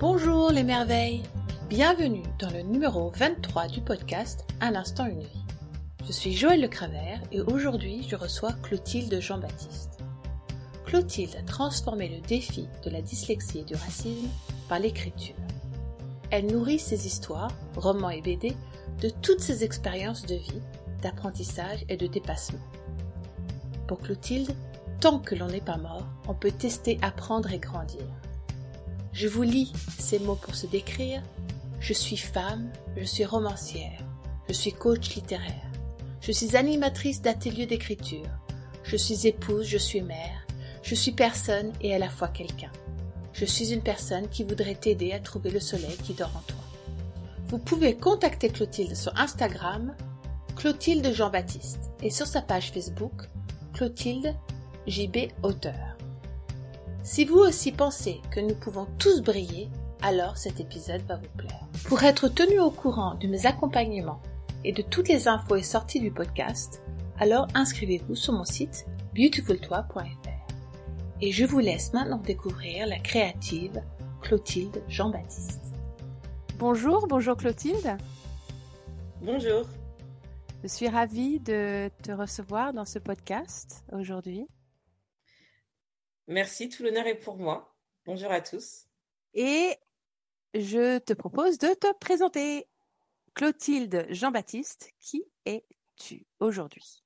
Bonjour les merveilles Bienvenue dans le numéro 23 du podcast Un instant une vie. Je suis Joël Le Cravert et aujourd'hui je reçois Clotilde Jean-Baptiste. Clotilde a transformé le défi de la dyslexie et du racisme par l'écriture. Elle nourrit ses histoires, romans et BD de toutes ses expériences de vie, d'apprentissage et de dépassement. Pour Clotilde, tant que l'on n'est pas mort, on peut tester, apprendre et grandir. Je vous lis ces mots pour se décrire. Je suis femme, je suis romancière, je suis coach littéraire, je suis animatrice d'ateliers d'écriture, je suis épouse, je suis mère, je suis personne et à la fois quelqu'un. Je suis une personne qui voudrait t'aider à trouver le soleil qui dort en toi. Vous pouvez contacter Clotilde sur Instagram, Clotilde Jean-Baptiste, et sur sa page Facebook, Clotilde JB Auteur. Si vous aussi pensez que nous pouvons tous briller, alors cet épisode va vous plaire. Pour être tenu au courant de mes accompagnements et de toutes les infos et sorties du podcast, alors inscrivez-vous sur mon site beautifultoi.fr. Et je vous laisse maintenant découvrir la créative Clotilde Jean-Baptiste. Bonjour, bonjour Clotilde. Bonjour. Je suis ravie de te recevoir dans ce podcast aujourd'hui. Merci, tout l'honneur est pour moi. Bonjour à tous. Et je te propose de te présenter. Clotilde Jean-Baptiste, qui es-tu aujourd'hui?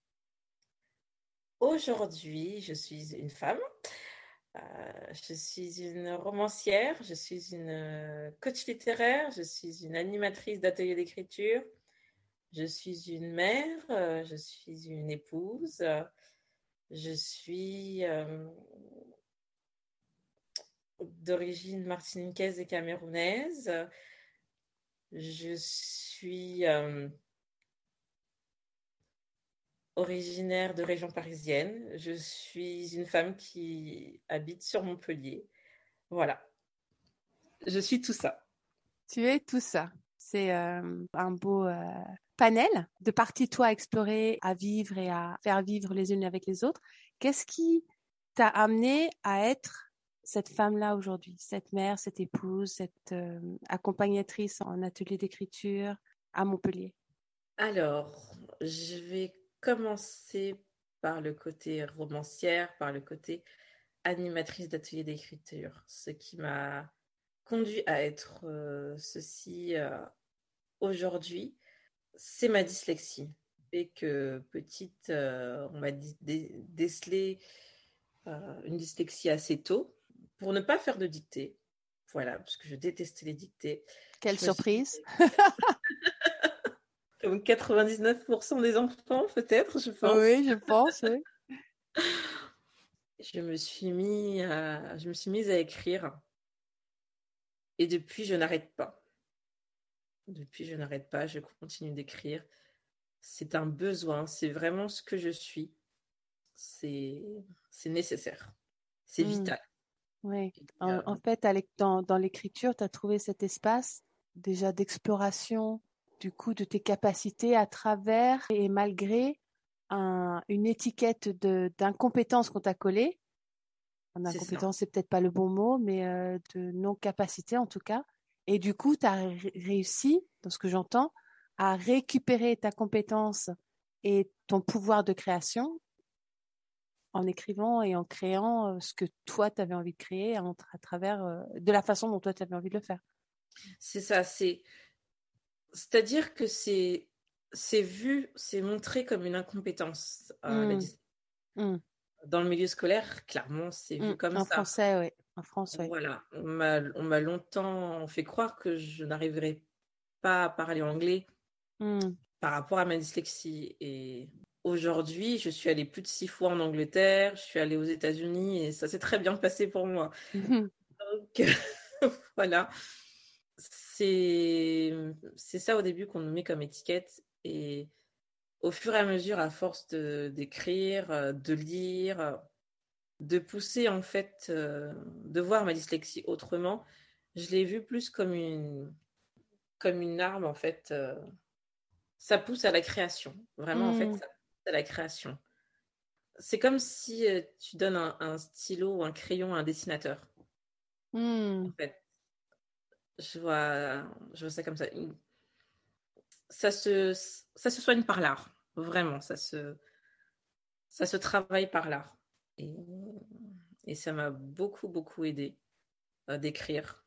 Aujourd'hui, je suis une femme. Euh, je suis une romancière, je suis une euh, coach littéraire, je suis une animatrice d'atelier d'écriture, je suis une mère, euh, je suis une épouse, je suis d'origine martiniquaise et camerounaise. Je suis euh, originaire de région parisienne. Je suis une femme qui habite sur Montpellier. Voilà. Je suis tout ça. Tu es tout ça. C'est euh, un beau euh, panel de parties, toi, à explorer, à vivre et à faire vivre les unes avec les autres. Qu'est-ce qui t'a amené à être cette femme-là aujourd'hui, cette mère, cette épouse, cette euh, accompagnatrice en atelier d'écriture à Montpellier? Alors, je vais commencer par le côté romancière, par le côté animatrice d'atelier d'écriture, ce qui m'a conduit à être euh, ceci euh, aujourd'hui, c'est ma dyslexie. Et que petite, on m'a décelé une dyslexie assez tôt pour ne pas faire de dictée. Voilà, parce que je détestais les dictées. Quelle surprise Comme 99% des enfants, peut-être, je pense. Oui, je pense, oui. je me suis mis à... je me suis mise à écrire. Et depuis, je n'arrête pas. Depuis, je n'arrête pas, je continue d'écrire. C'est un besoin, c'est vraiment ce que je suis. C'est nécessaire, c'est mmh. vital. Oui, en, fait, dans, dans l'écriture, tu as trouvé cet espace déjà d'exploration, du coup, de tes capacités à travers et malgré une étiquette d'incompétence qu'on t'a collée. Incompétence, c'est peut-être pas le bon mot, mais euh, de non-capacité en tout cas. Et du coup, tu as réussi, dans ce que j'entends, à récupérer ta compétence et ton pouvoir de création en écrivant et en créant ce que toi, tu avais envie de créer à, travers de la façon dont toi, tu avais envie de le faire. C'est ça, c'est c'est-à-dire que c'est c'est vu, c'est montré comme une incompétence. Mmh. Mmh. Dans le milieu scolaire, clairement, c'est vu mmh. comme ça. En français, oui. En France, Voilà, on m'a longtemps fait croire que je n'arriverais pas à parler anglais par rapport à ma dyslexie. Et Aujourd'hui, je suis allée plus de six fois en Angleterre, je suis allée aux États-Unis et ça s'est très bien passé pour moi. Donc, voilà. C'est ça au début qu'on nous met comme étiquette. Et au fur et à mesure, à force d'écrire, de, de, lire, de pousser en fait, euh, de voir ma dyslexie autrement, je l'ai vue plus comme une, comme une arme en fait. Euh, ça pousse à la création. Vraiment, en fait, mmh. ça à la création. C'est comme si euh, tu donnes un, stylo ou un crayon à un dessinateur. Hmm. En fait, Je vois, je vois ça comme ça. Ça se, ça se soigne par l'art, vraiment. Ça se, ça se travaille par l'art. Et, ça m'a beaucoup, beaucoup aidé d'écrire.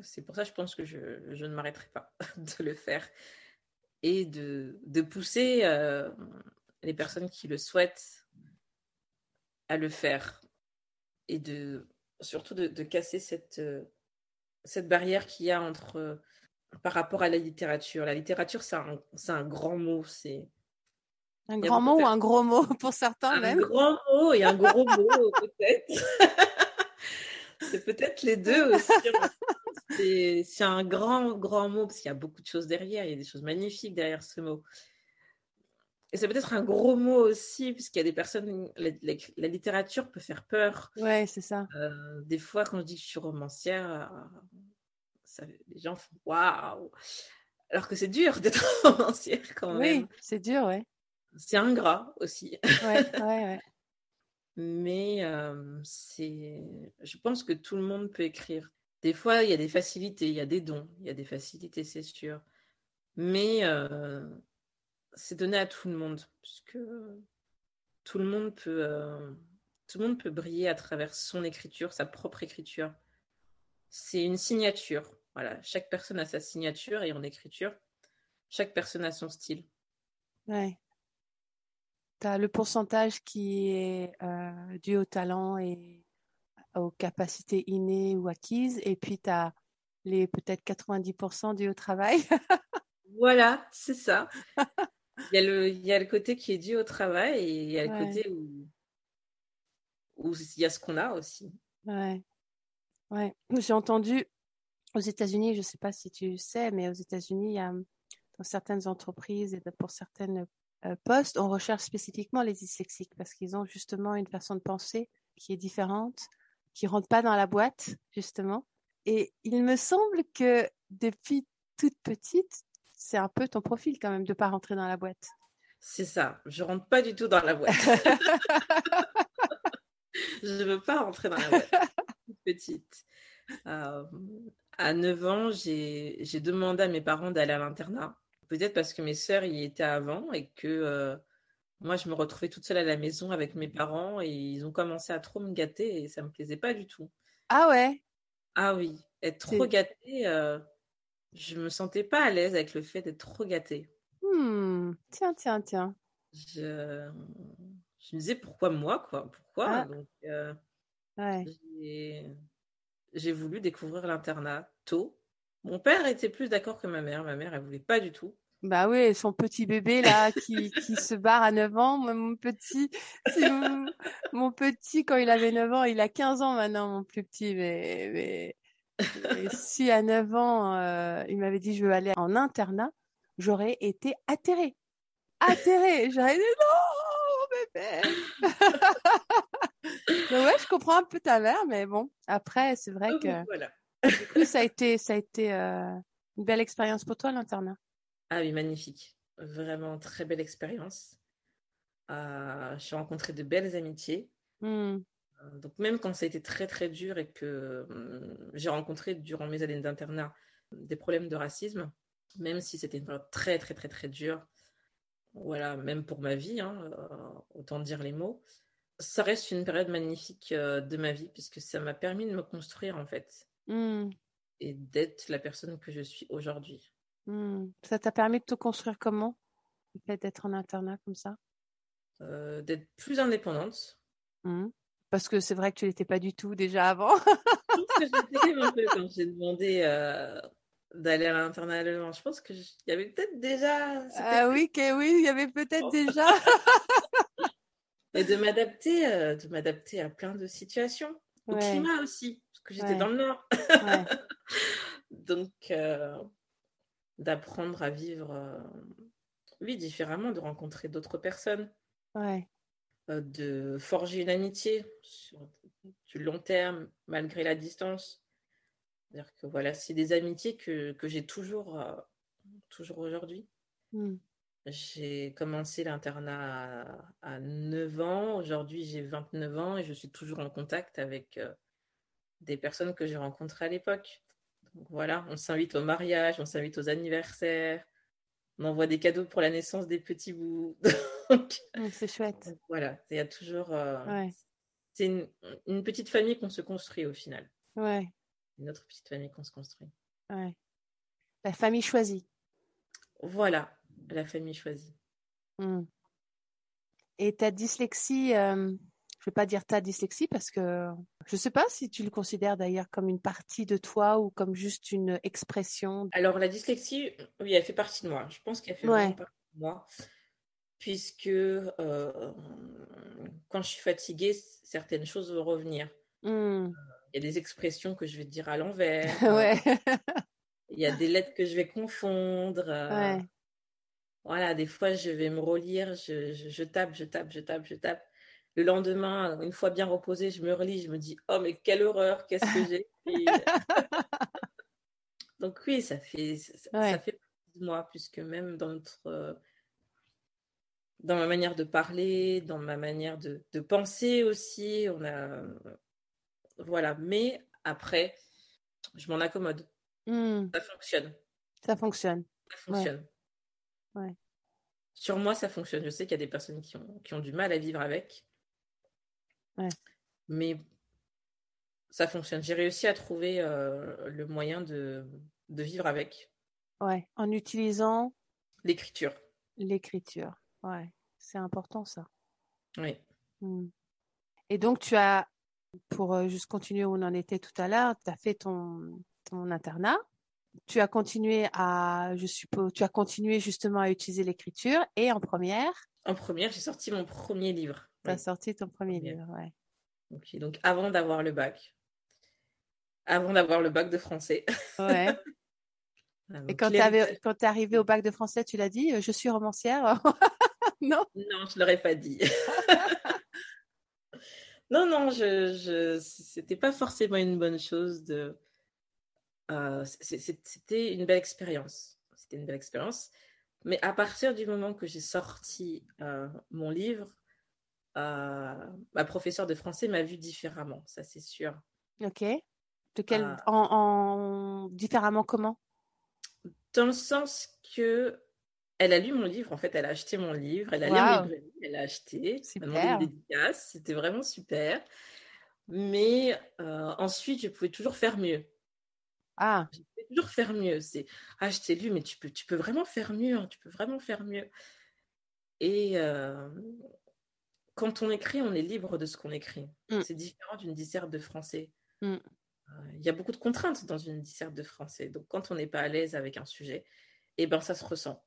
C'est pour ça, je pense que je, je ne m'arrêterai pas de le faire et de, de pousser euh, les personnes qui le souhaitent à le faire et de surtout de, de casser cette, euh, cette barrière qu'il y a entre euh, par rapport à la littérature. La littérature, c'est un, un, grand mot. C'est un grand mot ou un gros mot pour certains un même? Un grand mot et un gros mot peut-être. c'est peut-être les deux aussi. C'est un grand, grand mot parce qu'il y a beaucoup de choses derrière. Il y a des choses magnifiques derrière ce mot. Et c'est peut-être un gros mot aussi, puisqu'il y a des personnes, la, la, littérature peut faire peur. Ouais, c'est ça. Euh, des fois, quand je dis que je suis romancière, ça, les gens font waouh! Alors que c'est dur d'être romancière quand même. Oui, c'est dur, ouais. C'est ingrat aussi. Ouais, ouais, ouais. Mais euh, c'est, je pense que tout le monde peut écrire. Des fois, il y a des facilités, il y a des dons, il y a des facilités, c'est sûr. Mais euh, c'est donné à tout le monde, puisque tout le monde peut, euh, tout le monde peut briller à travers son écriture, sa propre écriture. C'est une signature. Voilà, chaque personne a sa signature et en écriture, chaque personne a son style. Ouais. Tu as le pourcentage qui est euh, dû au talent et aux capacités innées ou acquises, et puis tu as les peut-être 90% dû au travail. voilà, c'est ça. Il y, a le, il y a le côté qui est dû au travail et il y a le ouais. côté où, où il y a ce qu'on a aussi. Ouais. Ouais. J'ai entendu aux États-Unis, je ne sais pas si tu sais, mais aux États-Unis, il y a dans certaines entreprises et pour certaines euh, postes, on recherche spécifiquement les dyslexiques parce qu'ils ont justement une façon de penser qui est différente, qui rentre pas dans la boîte justement. Et il me semble que depuis toute petite, c'est un peu ton profil quand même de pas rentrer dans la boîte. C'est ça, je rentre pas du tout dans la boîte. je veux pas rentrer dans la boîte. Petite. Euh, à 9 ans, j'ai demandé à mes parents d'aller à l'internat. Peut-être parce que mes sœurs y étaient avant et que euh, moi, je me retrouvais toute seule à la maison avec mes parents et ils ont commencé à trop me gâter et ça me plaisait pas du tout. Ah ouais? Ah oui, être trop gâtée, euh, je me sentais pas à l'aise avec le fait d'être trop gâtée. Hmm. Tiens, tiens, tiens. Je, je me disais pourquoi moi, quoi? Pourquoi? Ah. Donc, euh, Ouais. J'ai- voulu découvrir l'internat tôt. Mon père était plus d'accord que ma mère. Ma mère, elle voulait pas du tout. Bah oui, son petit bébé là qui, se barre à 9 ans. Mon petit, mon petit, quand il avait 9 ans, il a 15 ans maintenant, mon plus petit. Mais, si à 9 ans, euh, il m'avait dit je veux aller en internat, j'aurais été atterrée. Atterrée. J'aurais dit non, bébé. Mais ouais, je comprends un peu ta mère, mais bon, après, c'est vrai que Voilà. du coup, ça a été, ça a été euh, une belle expérience pour toi, l'internat. Ah oui, magnifique. Vraiment très belle expérience. Euh, j'ai rencontré de belles amitiés. Hmm. Euh, Donc même quand ça a été très très dur et que hum, j'ai rencontré durant mes années d'internat des problèmes de racisme, même si c'était une période très très très très dure, voilà, même pour ma vie, hein, euh, autant dire les mots, ça reste une période magnifique euh, de ma vie puisque ça m'a permis de me construire en fait Hmm. et d'être la personne que je suis aujourd'hui. Hmm. Ça t'a permis de te construire comment, le fait d'être en internat comme ça? Euh, d'être plus indépendante. Hmm. Parce que c'est vrai que tu l'étais pas du tout déjà avant. Je pense que un peu quand j'ai demandé euh, d'aller à l'internat. Je pense qu'il y avait peut-être déjà... Ah oui, que oui, il y avait peut-être déjà. Et de m'adapter, euh, de m'adapter à plein de situations, au Ouais. climat aussi, parce que j'étais Ouais. dans le nord. Ouais. Donc, euh, d'apprendre à vivre, euh, oui, différemment, de rencontrer d'autres personnes, de forger une amitié sur du long terme, malgré la distance. C'est-à-dire que voilà, c'est des amitiés que, que j'ai toujours, toujours aujourd'hui. Hmm. J'ai commencé l'internat à, à 9 ans. Aujourd'hui, j'ai 29 ans et je suis toujours en contact avec euh, des personnes que j'ai rencontrées à l'époque. Donc voilà, on s'invite au mariage, on s'invite aux anniversaires, on envoie des cadeaux pour la naissance des petits bouts. C'est chouette. Voilà, il y a toujours. euh, Ouais. C'est une, une petite famille qu'on se construit au final. Ouais. Une autre petite famille qu'on se construit. Ouais. La famille choisie. Voilà, la famille choisie. Mm. Et ta dyslexie, euh, je vais pas dire ta dyslexie parce que je sais pas si tu le considères d'ailleurs comme une partie de toi ou comme juste une expression. Alors, la dyslexie, oui, elle fait partie de moi. Je pense qu'elle fait Ouais. partie de moi. Puisque euh, quand je suis fatiguée, certaines choses vont revenir. Mm. Il y a des expressions que je vais dire à l'envers. ouais. Il y a des lettres que je vais confondre. euh, ouais. Voilà, des fois, je vais me relire, je, je- je tape, je tape, je tape, je tape. Le lendemain, une fois bien reposée, je me relis, je me dis, oh, mais quelle horreur, qu'est-ce que j'ai écrit Donc oui, ça fait, ça, Ouais. ça fait partie de moi, puisque même dans notre, euh, dans ma manière de parler, dans ma manière de, de penser aussi, on a, voilà. Mais après, je m'en accommode. Mm. Ça fonctionne, Ça fonctionne. ça fonctionne. Ouais. Sur moi, ça fonctionne. Je sais qu'il y a des personnes qui ont, qui ont du mal à vivre avec. Ouais. Mais ça fonctionne. J'ai réussi à trouver euh, le moyen de, de vivre avec Ouais. En utilisant l'écriture. l'écriture. Ouais. C'est important ça. Oui. Mm. Et donc tu as, pour euh, juste continuer où on en était tout à l'heure, tu as fait ton, ton internat. Tu as continué à, je suppose, tu as continué justement à utiliser l'écriture et en première, En première, j'ai sorti mon premier livre. tu as sorti ton premier livre. Ouais. Ok, Donc, avant d'avoir le bac. Avant d'avoir le bac de français. Ouais. Et quand tu es arrivé au bac de français, tu l'as dit, euh, je suis romancière. non? Non, je l'aurais pas dit. non, non, je, je, c'était pas forcément une bonne chose de. Euh, c'était une belle expérience. C'était une belle expérience. Mais à partir du moment que j'ai sorti euh, mon livre, euh, ma professeure de français m'a vu différemment, ça c'est sûr. Ok. De quel, Ah. en, en- différemment comment? Dans le sens que elle a lu mon livre, en fait, elle a acheté mon livre, elle a lu Waouh. en librairie, elle a acheté, elle Super. m'a demandé une dédicace, c'était vraiment super. Mais ensuite, je pouvais toujours faire mieux. Ah, Je pouvais toujours faire mieux. C'est ah, je t'ai lu, mais tu peux, tu peux vraiment faire mieux, hein, tu peux vraiment faire mieux. Et euh, quand on écrit, on est libre de ce qu'on écrit. Mm. C'est différent d'une disserte de français. Mm. Euh, Il y a beaucoup de contraintes dans une disserte de français. Donc, quand on n'est pas à l'aise avec un sujet, eh ben, ça se ressent,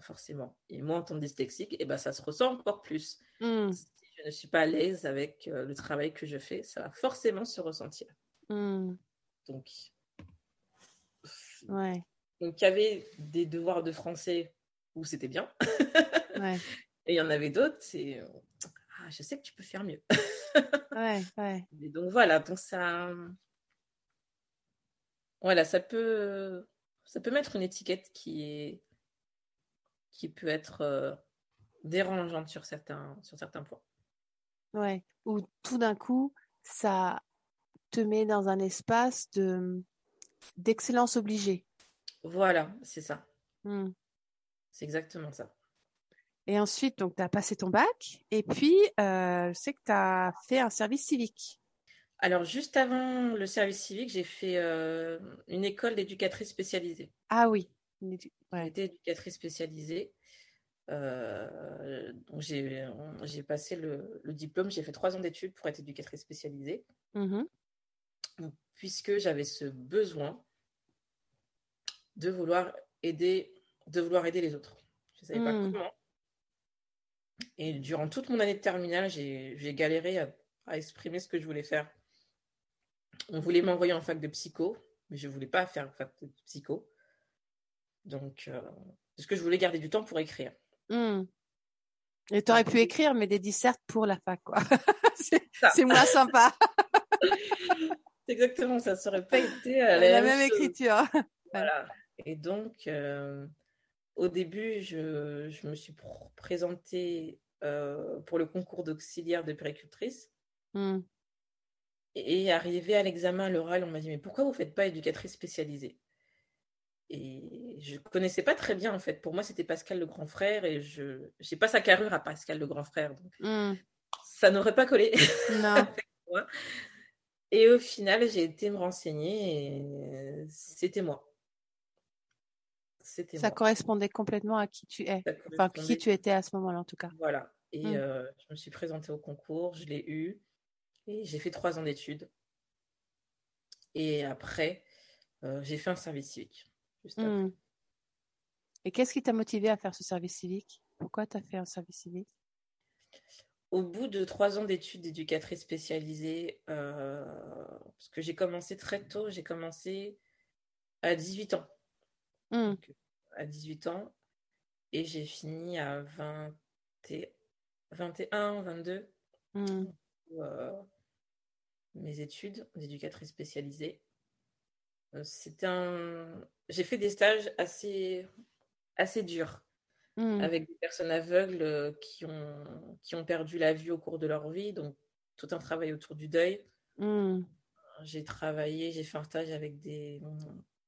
forcément. Et moi, en tant que dyslexique, eh ben, ça se ressent encore plus. hmm, Si je ne suis pas à l'aise avec euh, le travail que je fais, ça va forcément se ressentir. Donc, ouais, donc il y avait des devoirs de français où c'était bien. ouais, Et il y en avait d'autres, c'est ah, je sais que tu peux faire mieux. ouais, ouais. Et donc voilà, donc ça voilà, ça peut ça peut mettre une étiquette qui est qui peut être euh, dérangeante sur certains sur certains points. Ouais, où tout d'un coup, ça te met dans un espace de d'excellence obligée. Voilà, c'est ça. Hmm. C'est exactement ça. Et ensuite, donc, tu as passé ton bac, et puis, euh, je sais que tu as fait un service civique. Alors juste avant le service civique, j'ai fait euh, une école d'éducatrice spécialisée. Ah oui. J'ai Ouais. été éducatrice spécialisée. Euh, j'ai passé le, le diplôme, j'ai fait trois ans d'études pour être éducatrice spécialisée, Mhm. Puisque j'avais ce besoin de vouloir aider, de vouloir aider les autres. Je ne savais pas Mm. comment. Et durant toute mon année de terminale, j'ai galéré à, à exprimer ce que je voulais faire. On voulait m'envoyer en fac de psycho, mais je ne voulais pas faire fac de psycho. Donc, euh, parce que je voulais garder du temps pour écrire. Hmm. Et tu aurais pu écrire, mais des dissertes pour la fac, quoi. c'est moins sympa. Exactement ça, ça aurait pas été euh, La, la, même écriture. Voilà. Et donc, euh, au début, je, je me suis pr- présentée euh, pour le concours d'auxiliaire de péricultrice. Hmm. Et arrivé à l'examen à l'oral, on m'a dit, mais pourquoi vous ne faites pas éducatrice spécialisée? Et je ne connaissais pas très bien, en fait. Pour moi, c'était Pascal le grand frère et je n'ai pas sa carrure à Pascal le grand frère. Donc Hmm. ça n'aurait pas collé. Non. Et au final, j'ai été me renseigner et c'était moi. C'était Ça moi. correspondait complètement à qui tu es. Enfin, qui tu étais à ce moment-là, en tout cas. Voilà. Et Mm. euh, je me suis présentée au concours, je l'ai eu et j'ai fait trois ans d'études. Et après, euh, j'ai fait un service civique. juste après. Hmm. Et qu'est-ce qui t'a motivé à faire ce service civique? Pourquoi tu as fait un service civique? Au bout de trois ans d'études d'éducatrice spécialisée, euh, parce que j'ai commencé très tôt, j'ai commencé à 18 ans. Donc, à 18 ans et j'ai fini à 20 et- 21, 22 Hmm. euh, mes études d'éducatrice spécialisée. Euh, C'était un... J'ai fait des stages assez, assez durs Hmm. avec des personnes aveugles euh, qui ont, qui ont perdu la vue au cours de leur vie, donc tout un travail autour du deuil. Hmm. J'ai travaillé, j'ai fait un stage avec des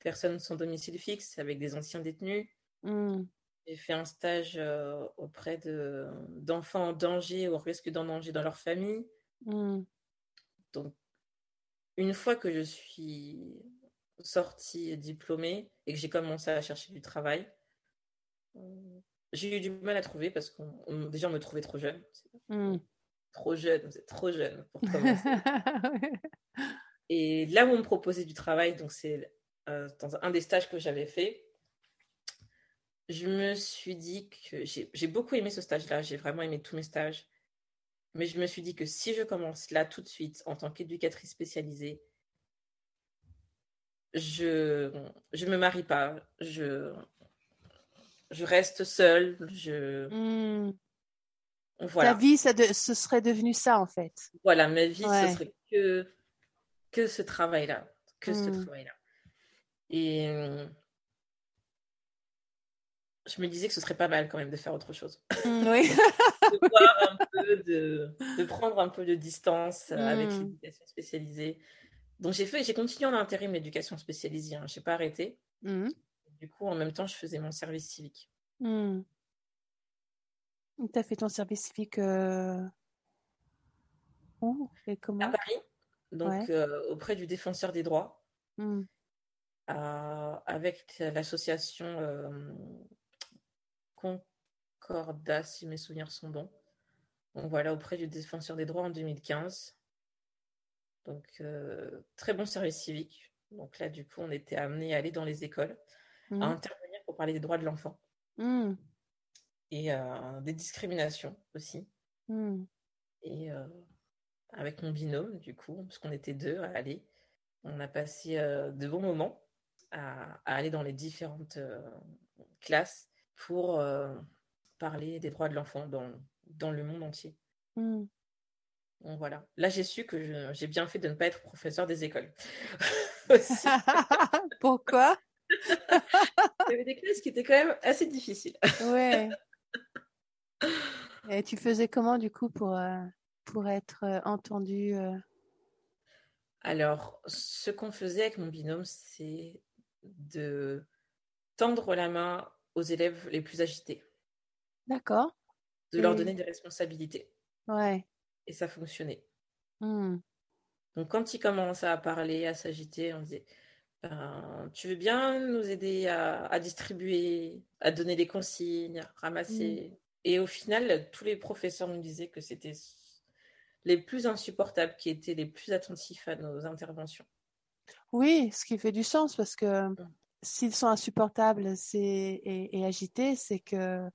personnes sans domicile fixe, avec des anciens détenus. Hmm. J'ai fait un stage euh, auprès de, d'enfants en danger ou au risque d'en danger dans leur famille. Donc, une fois que je suis sortie diplômée et que j'ai commencé à chercher du travail, euh, j'ai eu du mal à trouver parce qu'on on- déjà on me trouvait trop jeune. Hmm. Trop jeune, vous êtes trop jeune pour commencer. Et là où on me proposait du travail, donc c'est euh, dans un des stages que j'avais fait, je me suis dit que j'ai j'ai beaucoup aimé ce stage-là, j'ai vraiment aimé tous mes stages. Mais je me suis dit que si je commence là tout de suite en tant qu'éducatrice spécialisée, je je me marie pas, je je reste seule, je Hmm. Ta voilà, vie, ça de- ce serait devenu ça, en fait. voilà, ma vie Ouais. ce serait que que ce travail-là, que ce Mm. travail-là. Et euh, je me disais que ce serait pas mal quand même de faire autre chose. Hmm, oui. de voir un peu, de, de prendre un peu de distance euh, avec l'éducation spécialisée. Donc j'ai fait, j'ai continué en intérim l'éducation spécialisée, hein, j'ai pas arrêté. Du coup, en même temps, je faisais mon service civique. Hmm. Tu as fait ton service civique euh, où et À Paris, donc Ouais. euh, auprès du défenseur des droits, Hmm. euh, avec l'association Concordat, si mes souvenirs sont bons. Donc voilà, auprès du défenseur des droits en 2015. Donc très bon service civique. Donc là, du coup, on était amené à aller dans les écoles, à Hmm. intervenir pour parler des droits de l'enfant Hmm. et euh, des discriminations aussi. Hmm. Et euh, avec mon binôme, du coup, parce qu'on était deux à aller, on a passé euh, de bons moments à, à aller dans les différentes classes pour parler des droits de l'enfant dans, dans le monde entier. Donc voilà. Là, j'ai su que j'ai bien fait de ne pas être professeur des écoles. Pourquoi? Il y avait des classes qui étaient quand même assez difficiles. Ouais. Et tu faisais comment du coup pour, euh, pour être euh, entendu euh, Alors, ce qu'on faisait avec mon binôme, c'est de tendre la main aux élèves les plus agités, D'accord. de leur donner des responsabilités. Ouais. Et ça fonctionnait. Hmm. Donc, quand ils commençaient à parler, à s'agiter, on disait Ben, Tu veux bien nous aider à, à distribuer, à donner les consignes, à ramasser? Et au final, tous les professeurs nous disaient que c'était les plus insupportables qui étaient les plus attentifs à nos interventions. Oui, ce qui fait du sens parce que s'ils sont insupportables et, et agités, c'est que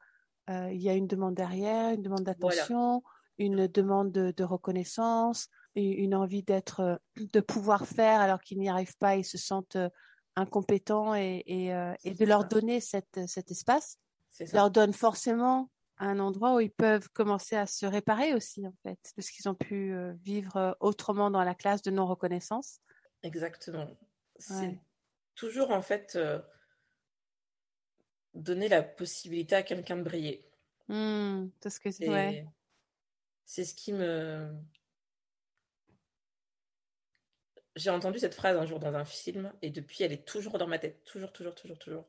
euh, il y a une demande derrière, une demande d'attention, une demande de, de reconnaissance, une envie d'être, euh, de pouvoir faire alors qu'ils n'y arrivent pas, ils se sentent euh, incompétents et, et, euh, et de leur donner cette, cet espace ça. leur donne forcément un endroit où ils peuvent commencer à se réparer aussi, en fait, de ce qu'ils ont pu vivre autrement dans la classe de non-reconnaissance. Exactement. C'est Ouais. toujours en fait euh, donner la possibilité à quelqu'un de briller. Hmm, c'est ce que C'est ouais. c'est ce qui me j'ai entendu cette phrase un jour dans un film et depuis, elle est toujours dans ma tête. Toujours, toujours, toujours, toujours.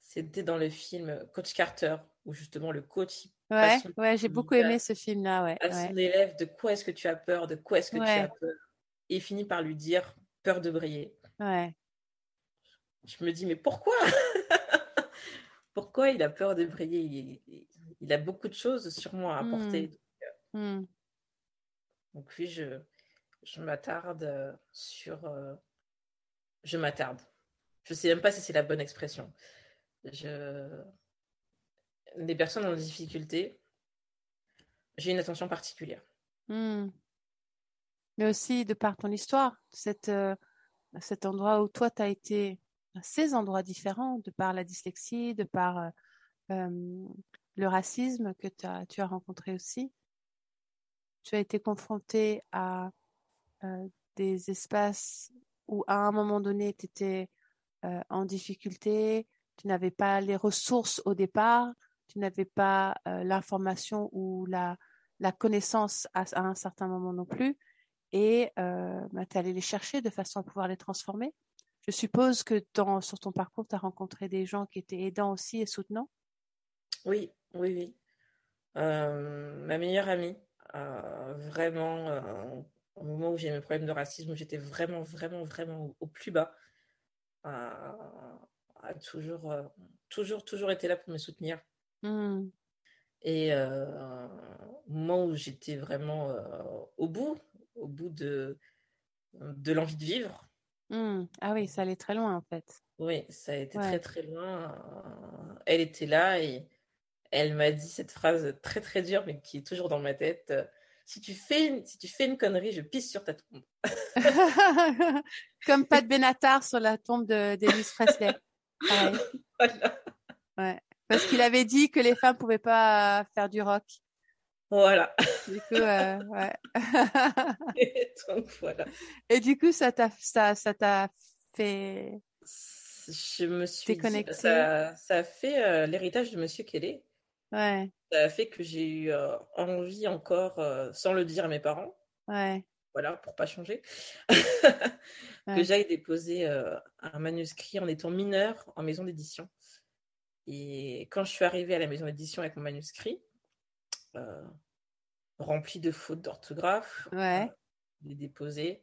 C'était dans le film Coach Carter, où justement le coach. Ouais, ouais j'ai beaucoup aimé ce film-là. Ouais, à son élève, de quoi est-ce que tu as peur De quoi est-ce que tu as peur Et il finit par lui dire peur de briller. Ouais. Je me dis, mais pourquoi Pourquoi il a peur de briller? Il, a beaucoup de choses sur moi à apporter. Hmm. Euh, hmm. Donc, oui, je, je m'attarde euh, sur. Euh, je m'attarde. Je ne sais même pas si c'est la bonne expression. Je... Les personnes en difficulté, j'ai une attention particulière. Hmm. Mais aussi de par ton histoire, cette, cet endroit où toi, tu as été ces endroits différents, de par la dyslexie, de par le racisme que tu as rencontré aussi. Tu as été confronté à des espaces où à un moment donné, tu étais en difficulté, tu n'avais pas les ressources au départ, tu n'avais pas l'information ou la, la connaissance à, un certain moment non plus, et bah, tu allais les chercher de façon à pouvoir les transformer. Je suppose que dans, sur ton parcours, tu as rencontré des gens qui étaient aidants aussi et soutenants. Oui, oui, oui. ma meilleure amie, vraiment, au moment où j'ai mes problèmes de racisme, j'étais vraiment, vraiment, vraiment au, plus bas, a toujours, toujours, toujours été là pour me soutenir. Mmh. Et au moment où j'étais vraiment au bout, au bout de, de l'envie de vivre. Mmh. Ah oui, ça allait très loin en fait. Oui, ça a été très très loin. Elle était là et elle m'a dit cette phrase très très dure, mais qui est toujours dans ma tête. Si tu fais une, si tu fais une connerie, je pisse sur ta tombe. Comme Pat Benatar sur la tombe d'Elvis Presley. voilà. Ouais. Parce qu'il avait dit que les femmes pouvaient pas faire du rock. Voilà. Du coup, euh, ouais. et donc, voilà. Et du coup, ça t'a, ça, ça t'a fait. Je me suis dit, ça, ça a fait euh, l'héritage de Monsieur Kelly. Ouais. Ça a fait que j'ai eu euh, envie encore, sans le dire à mes parents. Ouais. Voilà, pour pas changer, que j'aille déposer un manuscrit en étant mineure en maison d'édition. Et quand je suis arrivée à la maison d'édition avec mon manuscrit, rempli de fautes d'orthographe. Ouais. les déposer.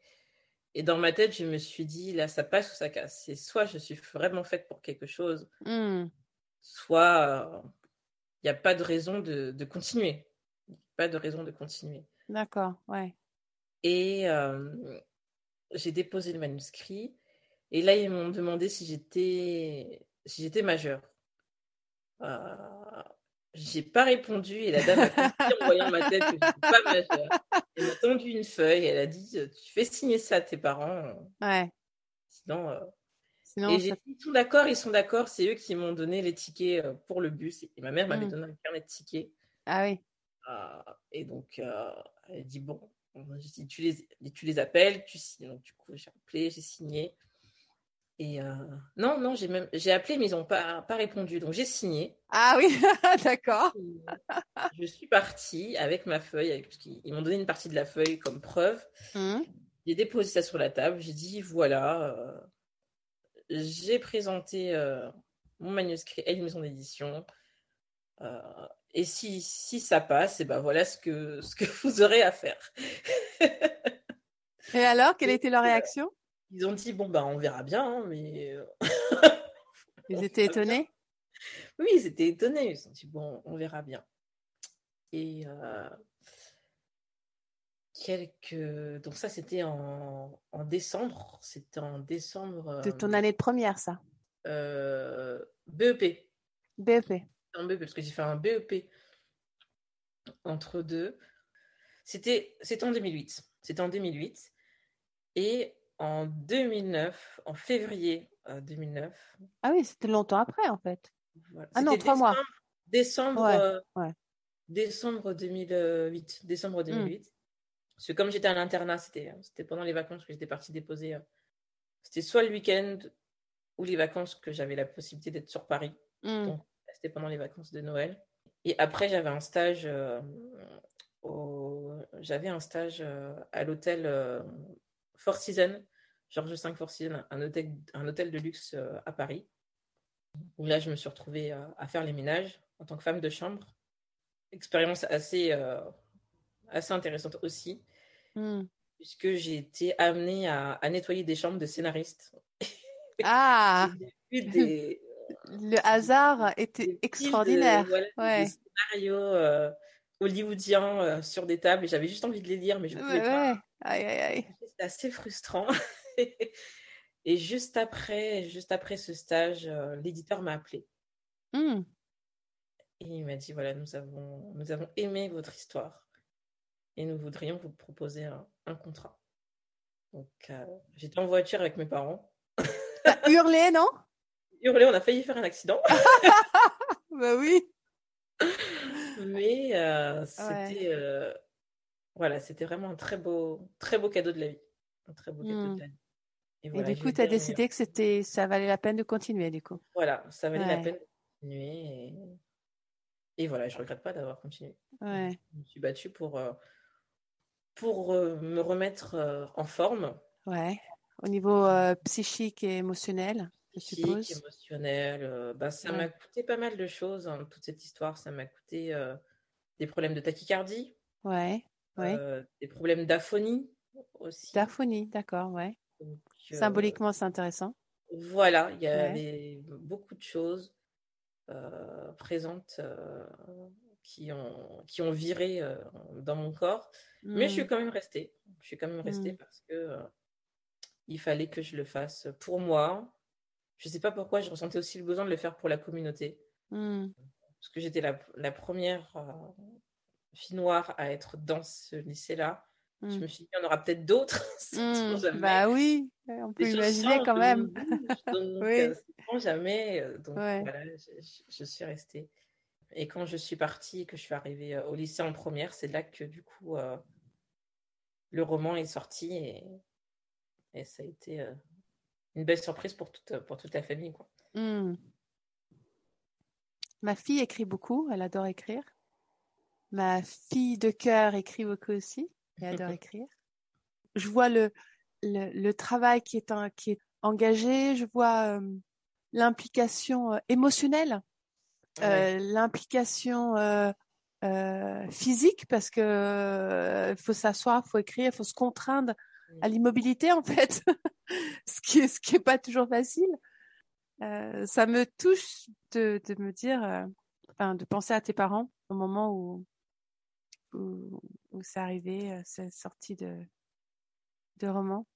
Et dans ma tête, je me suis dit, là, ça passe ou ça casse. C'est soit je suis vraiment faite pour quelque chose, mmh. soit il n'y a pas de raison de, de, continuer. Pas de raison de continuer. D'accord, ouais. Et j'ai déposé le manuscrit. Et là, ils m'ont demandé si j'étais si j'étais majeure. Euh, j'ai pas répondu et la dame a compris en voyant ma tête que je pas majeure. Elle m'a tendu une feuille, elle a dit Tu fais signer ça à tes parents. Ouais. Sinon. Euh... Sinon et j'ai dit Ils sont d'accord, ils sont d'accord. C'est eux qui m'ont donné les tickets euh, pour le bus. Et ma mère m'avait mmh. donné un carnet de tickets. Ah oui. Euh, et donc, euh, elle dit Bon, dit, tu, les, tu les appelles, tu signes. Donc, du coup, j'ai appelé, j'ai signé. Et euh, non, non, j'ai même j'ai appelé, mais ils n'ont pas, pas répondu. Donc j'ai signé. Ah oui, d'accord. Je suis partie avec ma feuille, ils m'ont donné une partie de la feuille comme preuve. Mmh. J'ai déposé ça sur la table. J'ai dit voilà, euh, j'ai présenté euh, mon manuscrit à une maison d'édition. et si, si ça passe, et ben voilà ce que, ce que vous aurez à faire. et alors, quelle était leur réaction? ils ont dit bon bah on verra bien, hein, mais euh, ils étaient étonnés? Oui, ils étaient étonnés. Ils ont dit bon on verra bien. Et euh, quelques donc ça c'était en, en décembre. C'était en décembre. De ton année de première ça? Euh, BEP. BEP. En BEP parce que j'ai fait un BEP entre deux. C'était c'était en 2008. C'était en 2008 et en 2009, en février 2009. Euh, ah oui, c'était longtemps après en fait. Ah non, trois mois. Décembre, ouais, euh, décembre 2008. Décembre 2008. Hmm. Parce que comme j'étais à l'internat, c'était, c'était pendant les vacances que j'étais partie déposer. Euh, c'était soit le week-end ou les vacances que j'avais la possibilité d'être sur Paris. Hmm. Donc, c'était pendant les vacances de Noël. Et après, j'avais un stage. au... J'avais un stage à l'hôtel Four Seasons Georges V Fourcine, un hôtel, un hôtel de luxe à Paris, où là, je me suis retrouvée à faire les ménages en tant que femme de chambre. Expérience assez, assez intéressante aussi, hmm. puisque j'ai été amenée à, nettoyer des chambres de scénaristes. Ah Le hasard était extraordinaire. Des scénarios euh, hollywoodiens euh, sur des tables et j'avais juste envie de les lire, mais je ne pouvais pas. C'était assez frustrant. et juste après, juste après ce stage, euh, l'éditeur m'a appelé. Hmm. Et il m'a dit voilà, nous avons, nous avons aimé votre histoire et nous voudrions vous proposer un, contrat. Donc, j'étais en voiture avec mes parents. hurlé, non? Hurlé, on a failli faire un accident. bah oui. Mais euh, c'était euh, voilà, c'était vraiment un très beau, très beau cadeau de la vie. Un très beau cadeau de hmm. la vie. Et, du coup, tu as décidé que c'était, ça valait la peine de continuer, du coup. Voilà, ça valait la peine de continuer. Et, voilà, je regrette pas d'avoir continué. Ouais. Je me suis battue pour, euh, pour me remettre en forme. Ouais. Au niveau psychique et émotionnel psychique, émotionnel. Euh, bah, ça m'a coûté pas mal de choses, hein, toute cette histoire. Ça m'a coûté euh, des problèmes de tachycardie. Ouais, ouais. Euh, des problèmes d'aphonie aussi. D'aphonie, d'accord, ouais. Symboliquement, c'est intéressant. Voilà, il y a beaucoup de choses présentes qui, ont, qui ont viré dans mon corps. Mais je suis mmh. quand même restée. Je suis quand même restée mmh. parce que il fallait que je le fasse pour moi, je ne sais pas pourquoi, je ressentais aussi le besoin de le faire pour la communauté. Hmm. Parce que j'étais la, première euh, fille noire à être dans ce lycée-là. Je me suis dit, il y en aura peut-être d'autres. Bah oui, on peut imaginer quand même. Donc, oui. Euh, jamais. Euh, donc voilà, je, suis restée. Et quand je suis partie que je suis arrivée au lycée en première, c'est là que du coup, le roman est sorti et, et ça a été une belle surprise pour toute, pour toute la famille. Quoi. Hmm. Ma fille écrit beaucoup, elle adore écrire. Ma fille de cœur écrit beaucoup aussi, elle adore écrire. Je vois le, le, travail qui est, un, qui est engagé, je vois euh, l'implication euh, émotionnelle, euh, l'implication physique, parce que faut s'asseoir, faut écrire, il faut se contraindre à l'immobilité en fait, ce qui est ce qui est pas toujours facile. Euh, ça me touche de, de me dire, euh, enfin, de penser à tes parents au moment où où, où c'est arrivé, euh, cette sortie de de roman.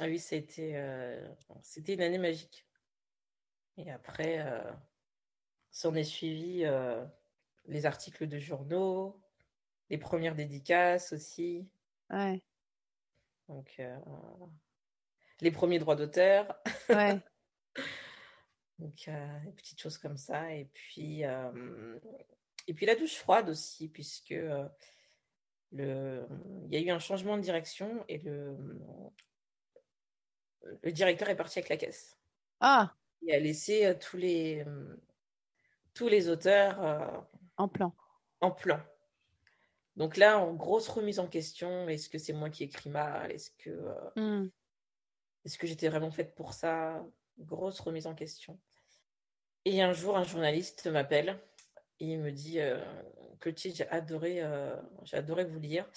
Ah oui, c'était euh, c'était une année magique. Et après, euh, s'en est suivi les articles de journaux, les premières dédicaces aussi. Ouais. Donc, euh, les premiers droits d'auteur. Ouais. Donc, euh, des petites choses comme ça. Et puis, euh, et puis la douche froide aussi, puisque le, il y a eu un changement de direction et le, le directeur est parti avec la caisse. Ah Il a laissé tous les, tous les auteurs en plan. En plan. Donc là, en grosse remise en question, est-ce que c'est moi qui écris mal? Est-ce que, euh, hmm. est que j'étais vraiment faite pour ça? Grosse remise en question. Et un jour, un journaliste m'appelle et il me dit euh, Clotilde, j'ai adoré, euh, j'ai adoré vous lire.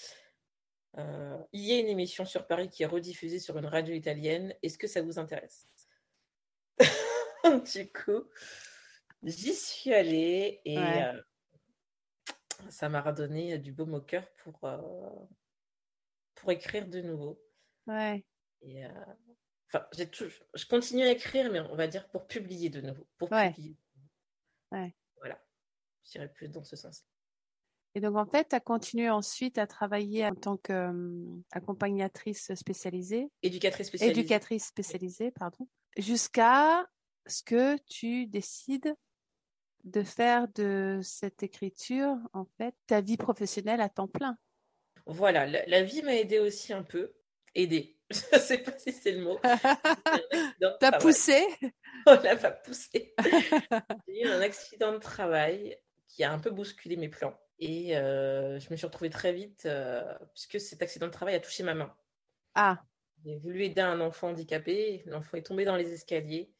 Euh, il y a une émission sur Paris qui est rediffusée sur une radio italienne. Est-ce que ça vous intéresse? Du coup, j'y suis allée et ça m'a redonné du baume au cœur pour, euh, pour écrire de nouveau. Ouais. Et, euh, enfin, j'ai je continue à écrire, mais on va dire pour publier de nouveau. Pour publier. Ouais. Voilà. Je dirais plus dans ce sens. Et donc, en fait, tu as continué ensuite à travailler en tant qu'accompagnatrice spécialisée. Éducatrice spécialisée. Éducatrice spécialisée, pardon. Jusqu'à ce que tu décides de faire de cette écriture, en fait, ta vie professionnelle à temps plein. Voilà, la, vie m'a aidé aussi un peu. Aidé. Je ne sais pas si c'est le mot. T'as poussé Voilà, m'a poussé. J'ai eu un accident de travail qui a un peu bousculé mes plans. Et euh, je me suis retrouvée très vite, euh, puisque cet accident de travail a touché ma main. Ah. J'ai voulu aider un enfant handicapé. L'enfant est tombé dans les escaliers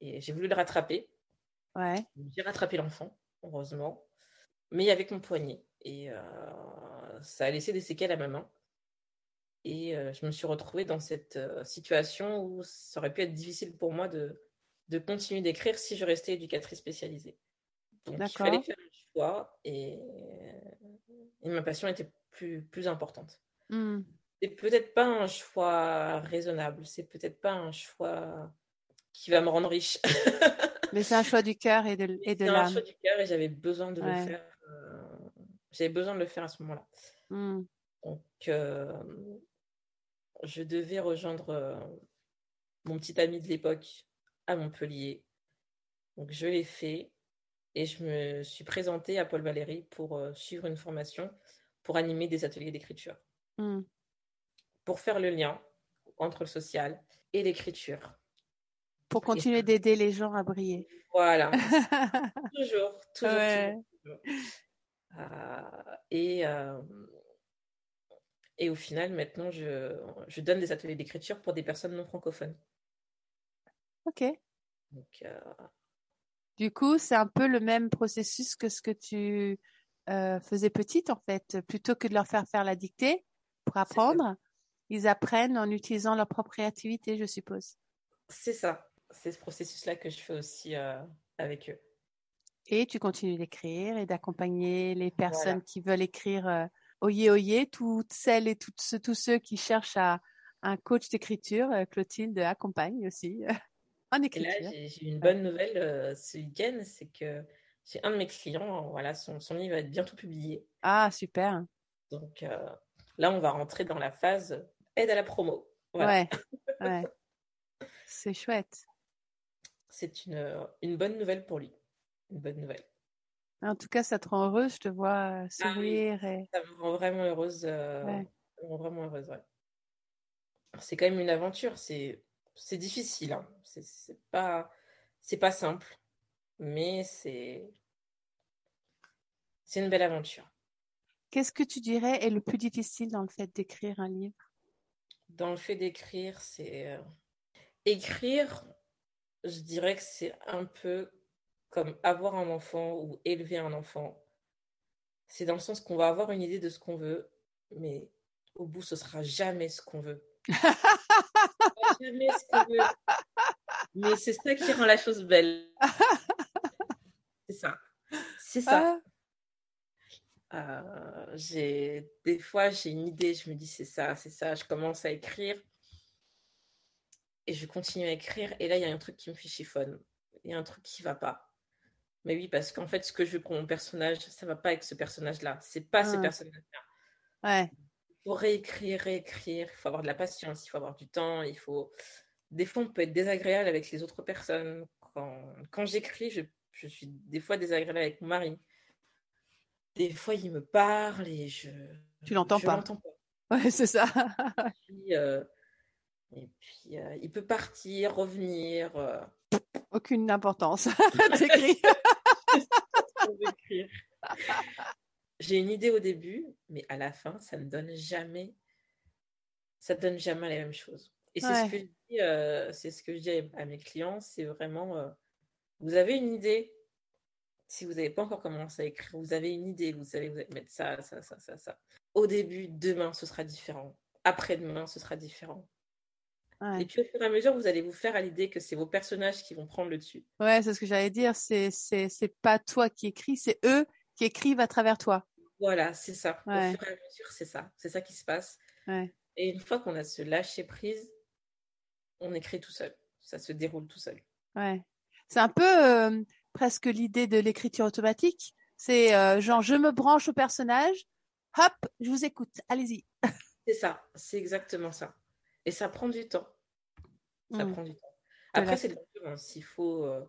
et j'ai voulu le rattraper. Ouais. J'ai rattrapé l'enfant, heureusement, mais avec mon poignet. Et euh, ça a laissé des séquelles à ma main. Et euh, je me suis retrouvée dans cette euh, situation où ça aurait pu être difficile pour moi de, de continuer d'écrire si je restais éducatrice spécialisée. Donc il fallait faire un choix et, et ma passion était plus, plus importante. Mmh. C'est peut-être pas un choix raisonnable, c'est peut-être pas un choix qui va me rendre riche. Mais c'est un choix du cœur et de, et de C'est un l'âme. choix du cœur et j'avais besoin de Ouais. le faire. euh, J'avais besoin de le faire à ce moment-là. Mmh. Donc, euh, je devais rejoindre euh, mon petit ami de l'époque à Montpellier. Donc, je l'ai fait et je me suis présentée à Paul Valéry pour suivre une formation pour animer des ateliers d'écriture, Mmh. pour faire le lien entre le social et l'écriture. Pour continuer d'aider les gens à briller. Voilà, toujours, toujours, Ouais. toujours, toujours. Euh, et, euh, et au final, maintenant, je, je donne des ateliers d'écriture pour des personnes non francophones. Ok. Donc, euh, Du coup, c'est un peu le même processus que ce que tu faisais petite, en fait. Plutôt que de leur faire faire la dictée pour apprendre, ils apprennent en utilisant leur propre créativité, je suppose. c'est ça. C'est ce processus-là que je fais aussi euh, avec eux. Et tu continues d'écrire et d'accompagner les personnes Voilà. qui veulent écrire euh, oyez, oyez, toutes celles et toutes ceux, tous ceux qui cherchent à un coach d'écriture. euh, Clotilde accompagne aussi en Et écriture. là, j'ai j'ai une bonne nouvelle euh, ce week-end, c'est que j'ai un de mes clients, voilà, son, son livre va être bientôt publié. Ah, super. Donc euh, là, on va rentrer dans la phase aide à la promo. Voilà. Ouais, ouais. C'est chouette. C'est une, une bonne nouvelle pour lui. Une bonne nouvelle. En tout cas, ça te rend heureuse, je te vois euh, Ah oui. sourire et Ça me rend vraiment heureuse. euh, Ouais. Ça me rend vraiment heureuse, ouais. C'est quand même une aventure. C'est c'est difficile. Hein. C'est pas, c'est pas simple. Mais c'est c'est une belle aventure. Qu'est-ce que tu dirais est le plus difficile dans le fait d'écrire un livre? Dans le fait d'écrire, c'est euh, écrire, je dirais que c'est un peu comme avoir un enfant ou élever un enfant. C'est dans le sens qu'on va avoir une idée de ce qu'on veut, mais au bout, ce sera jamais ce qu'on veut. jamais ce qu'on veut. Mais c'est ça qui rend la chose belle. C'est ça. C'est ça. Ah, Euh, j'ai des fois j'ai une idée, je me dis c'est ça, c'est ça, je commence à écrire et je continue à écrire et là il y a un truc qui me fait chiffonne, il y a un truc qui va pas. Mais oui parce qu'en fait ce que je veux pour mon personnage, ça va pas avec ce personnage-là, c'est pas ce Ah. personnage-là. ouais. Il faut réécrire, réécrire, il faut avoir de la patience, il faut avoir du temps, il faut des fois on peut être désagréable avec les autres personnes. Quand, quand j'écris, je, je suis des fois désagréable avec mon mari. Des fois, il me parle et je. Tu l'entends pas. pas. Ouais, c'est ça. Euh, et puis, euh, il peut partir, revenir. euh, Aucune importance. J'ai une idée au début, mais à la fin, ça ne donne jamais. Ça ne donne jamais la même chose. Et c'est Ouais. ce que je dis, euh, c'est ce que je dis à- mes clients, c'est vraiment, vous avez une idée. Si vous n'avez pas encore commencé à écrire, vous avez une idée, vous savez, vous allez mettre ça, ça, ça, ça, ça. Au début, demain, ce sera différent. Après-demain, ce sera différent. Ouais. Et puis au fur et à mesure, vous allez vous faire à l'idée que c'est vos personnages qui vont prendre le dessus. Ouais, c'est ce que j'allais dire. C'est, c'est, c'est pas toi qui écris, c'est eux qui écrivent à travers toi. Voilà, c'est ça. Ouais. Au fur et à mesure, c'est ça. C'est ça qui se passe. Ouais. Et une fois qu'on a ce lâcher prise, on écrit tout seul. Ça se déroule tout seul. Ouais. C'est un peu euh, presque l'idée de l'écriture automatique. C'est euh, genre, je me branche au personnage, hop, je vous écoute, allez-y. C'est ça. C'est exactement ça. Et ça prend du temps. Ça Mm. prend du temps. Après, c'est de l'endurance. Il faut, euh,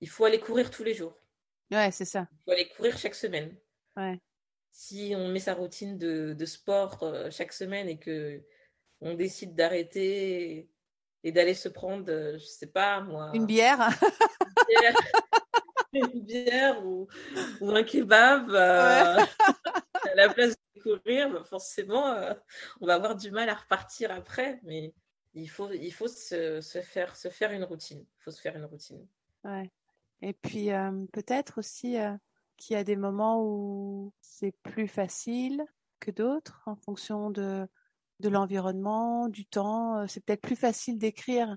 il faut aller courir tous les jours. Ouais, c'est ça. Il faut aller courir chaque semaine. Ouais. Si on met sa routine de, de sport euh, chaque semaine et que on décide d'arrêter et, et d'aller se prendre, euh, je sais pas moi, Une bière. bière, une bière ou, ou un kebab euh, à la place de courir, bah, forcément, on va avoir du mal à repartir après. Mais Il faut, il faut se, se faire, se faire une routine. Il faut se faire une routine. Ouais. Et puis euh, peut-être aussi euh, qu'il y a des moments où c'est plus facile que d'autres en fonction de, de l'environnement, du temps. Euh, c'est peut-être plus facile d'écrire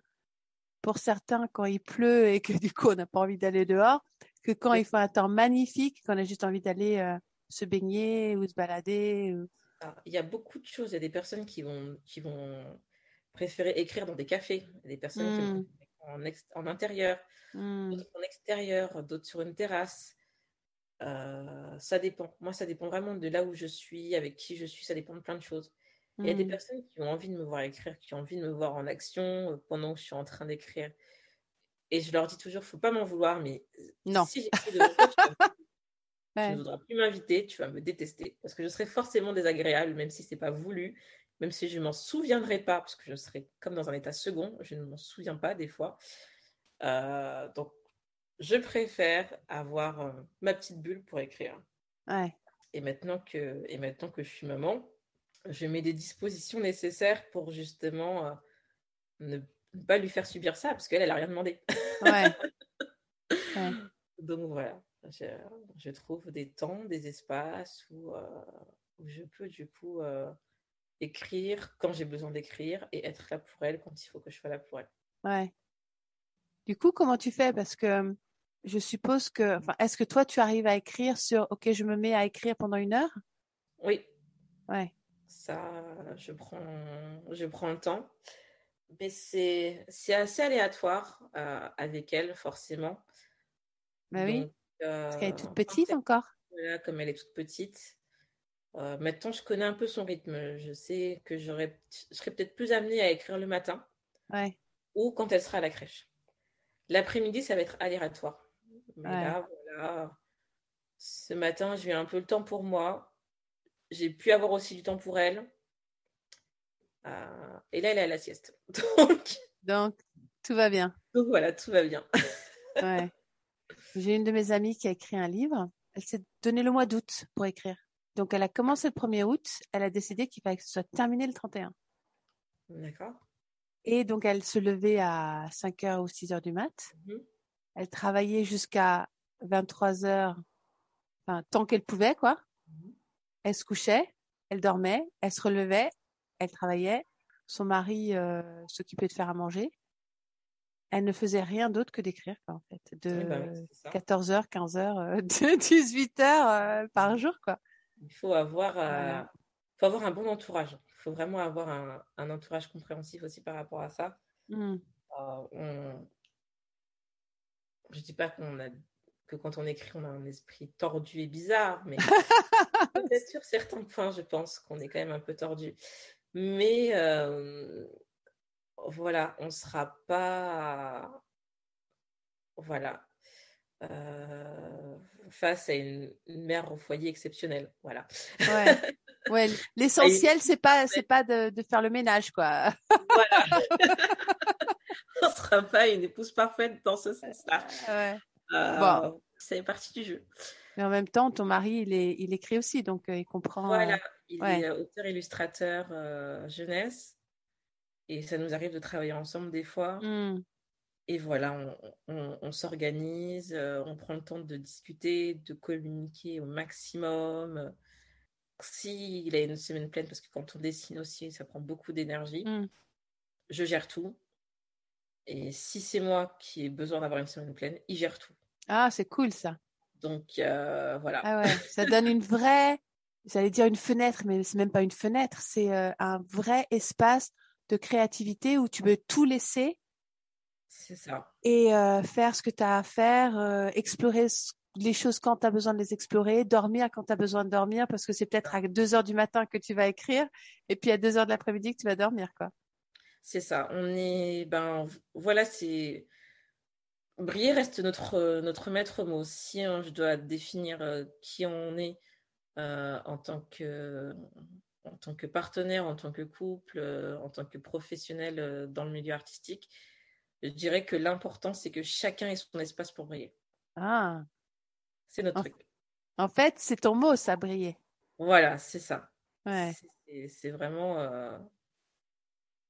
pour certains quand il pleut et que du coup on n'a pas envie d'aller dehors que quand il fait un temps magnifique, qu'on a juste envie d'aller se baigner ou se balader. il y a beaucoup de choses. Il y a des personnes qui vont, qui vont préférer écrire dans des cafés. Il y a des personnes qui mmh. en, en intérieur, mmh. d'autres en extérieur, d'autres sur une terrasse. Euh, ça dépend. Moi, ça dépend vraiment de là où je suis, avec qui je suis. Ça dépend de plein de choses. Il y a des mmh. personnes qui ont envie de me voir écrire, qui ont envie de me voir en action euh, pendant que je suis en train d'écrire. Et je leur dis toujours, faut pas m'en vouloir, mais non. si j'écris de tu, ne voudras plus m'inviter, tu vas me détester, parce que je serai forcément désagréable, même si c'est pas voulu, même si je m'en souviendrai pas, parce que je serai comme dans un état second, je ne m'en souviens pas des fois. Euh, donc, je préfère avoir euh, ma petite bulle pour écrire. Et maintenant que, et maintenant que je suis maman, je mets des dispositions nécessaires pour justement euh, ne pas lui faire subir ça, parce qu'elle, elle n'a rien demandé. Donc voilà, je, trouve des temps, des espaces où, où je peux du coup écrire quand j'ai besoin d'écrire et être là pour elle quand il faut que je sois là pour elle. Ouais. Du coup, comment tu fais? Parce que je suppose que, enfin, est-ce que toi, tu arrives à écrire sur, OK, je me mets à écrire pendant une heure? Oui. Ouais. Ça, je prends, je prends le temps. Mais c'est, c'est assez aléatoire euh, avec elle, forcément. Bah oui. Parce qu'elle est toute euh, petite encore. Voilà, comme elle est toute petite. Euh, maintenant, je connais un peu son rythme. Je sais que j'aurais, je serais peut-être plus amenée à écrire le matin. Ouais. Ou quand elle sera à la crèche. L'après-midi, ça va être aléatoire. Mais là, voilà. Ce matin, j'ai eu un peu le temps pour moi. J'ai pu avoir aussi du temps pour elle. Euh, et là, elle est à la sieste. Donc, Donc tout va bien. Donc voilà, tout va bien. ouais. J'ai une de mes amies qui a écrit un livre. Elle s'est donné le mois d'août pour écrire. Donc, elle a commencé le 1er août. Elle a décidé qu'il fallait que ce soit terminé le 31. D'accord. Et donc, elle se levait à 5 h ou 6 h du mat. Mhm. Elle travaillait jusqu'à 23 heures, enfin, tant qu'elle pouvait, quoi. Mhm. Elle se couchait, elle dormait, elle se relevait, elle travaillait. Son mari euh, s'occupait de faire à manger. Elle ne faisait rien d'autre que d'écrire, en fait. De 14 h 15 h de 18 h par jour, quoi. Il faut avoir, euh, faut avoir un bon entourage. Il faut vraiment avoir un, entourage compréhensif aussi par rapport à ça. Mmh. Euh, je dis pas qu'on a que quand on écrit, on a un esprit tordu et bizarre, mais peut-être sur certains points, je pense qu'on est quand même un peu tordu. Mais euh, voilà, on ne sera pas. Voilà. Euh, face à une, mère au foyer exceptionnelle. Voilà. Ouais. ouais. L'essentiel, c'est pas, c'est pas de, de, faire le ménage, quoi. voilà. On sera pas une épouse parfaite dans ce sens-là. Ouais. Euh, bon. C'est partie du jeu. Mais en même temps, ton mari, il, est, il écrit aussi, donc euh, il comprend. Voilà, il est auteur-illustrateur jeunesse. Et ça nous arrive de travailler ensemble des fois. Mmh. Et voilà, on, s'organise, euh, on prend le temps de discuter, de communiquer au maximum. S'il a une semaine pleine, parce que quand on dessine aussi, ça prend beaucoup d'énergie, mmh. je gère tout. Et si c'est moi qui ai besoin d'avoir une semaine pleine, il gère tout. Ah, c'est cool ça. Donc euh, voilà. Ah ouais, ça donne une vraie, j'allais dire une fenêtre, mais c'est même pas une fenêtre, c'est euh, un vrai espace de créativité où tu peux tout laisser c'est ça. Et euh, faire ce que tu as à faire, euh, explorer les choses quand tu as besoin de les explorer, dormir quand tu as besoin de dormir, parce que c'est peut-être à 2 heures du matin que tu vas écrire, et puis à 2 heures de l'après-midi que tu vas dormir. quoi. C'est ça. On est. Ben, voilà, c'est. Briller reste notre, notre maître mot. Si hein, je dois définir euh, qui on est en, tant que, en tant que partenaire, en tant que couple, en tant que professionnel dans le milieu artistique, je dirais que l'important, c'est que chacun ait son espace pour briller. Ah. C'est notre truc. En fait, c'est ton mot, ça, briller. Voilà, c'est ça. Ouais. C'est vraiment. Euh,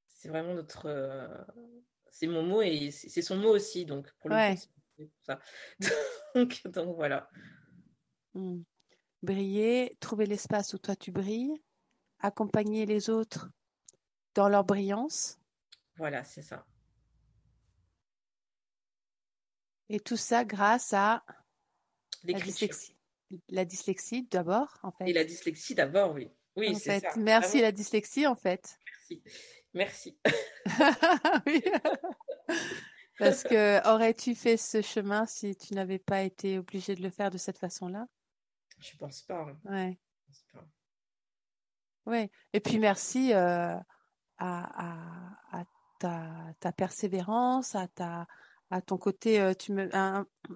c'est vraiment notre. euh, c'est mon mot et c'est son mot aussi. Donc, pour le Ouais. coup, ça. Donc, donc voilà. Hmm. Briller, trouver l'espace où toi tu brilles, accompagner les autres dans leur brillance, Voilà, c'est ça. Et tout ça grâce à la dyslexie. La dyslexie d'abord, en Et fait. la dyslexie d'abord, oui. Oui, En fait, ça. merci Vraiment, la dyslexie, en fait. merci. Merci. Oui. Parce que aurais-tu fait ce chemin si tu n'avais pas été obligé de le faire de cette façon-là? Je pense pas. hein. Ouais, Je pense pas. ouais. Et puis merci euh, à, à, à ta, ta persévérance, à ta, à ton côté. euh, tu me,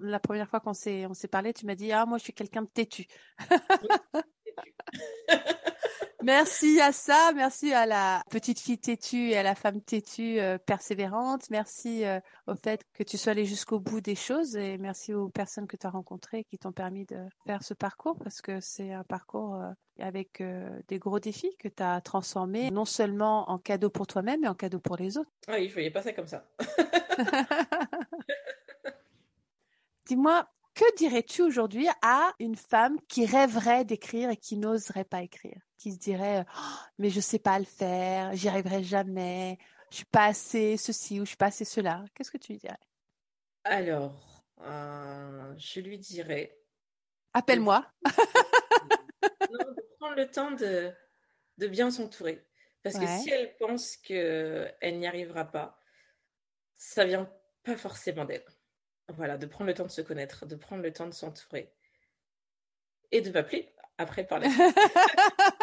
la première fois qu'on s'est, on s'est parlé, tu m'as dit, ah, moi, je suis quelqu'un de têtu. Merci à ça, merci à la petite fille têtue et à la femme têtue euh, persévérante. Merci euh, au fait que tu sois allé jusqu'au bout des choses et merci aux personnes que tu as rencontrées qui t'ont permis de faire ce parcours parce que c'est un parcours euh, avec des gros défis que tu as transformé non seulement en cadeau pour toi-même mais en cadeau pour les autres. Ah oui, je voyais pas ça comme ça. Dis-moi, que dirais-tu aujourd'hui à une femme qui rêverait d'écrire et qui n'oserait pas écrire, qui se dirait Oh, mais je sais pas le faire, j'y arriverai jamais, je suis pas assez ceci ou je suis pas assez cela. Qu'est-ce que tu lui dirais? Alors, euh, je lui dirais Appelle-moi. non, de prendre le temps de, de bien s'entourer. Parce que si elle pense qu'elle n'y arrivera pas, ça vient pas forcément d'elle. Voilà, de prendre le temps de se connaître, de prendre le temps de s'entourer. Et de m'appeler après par la suite.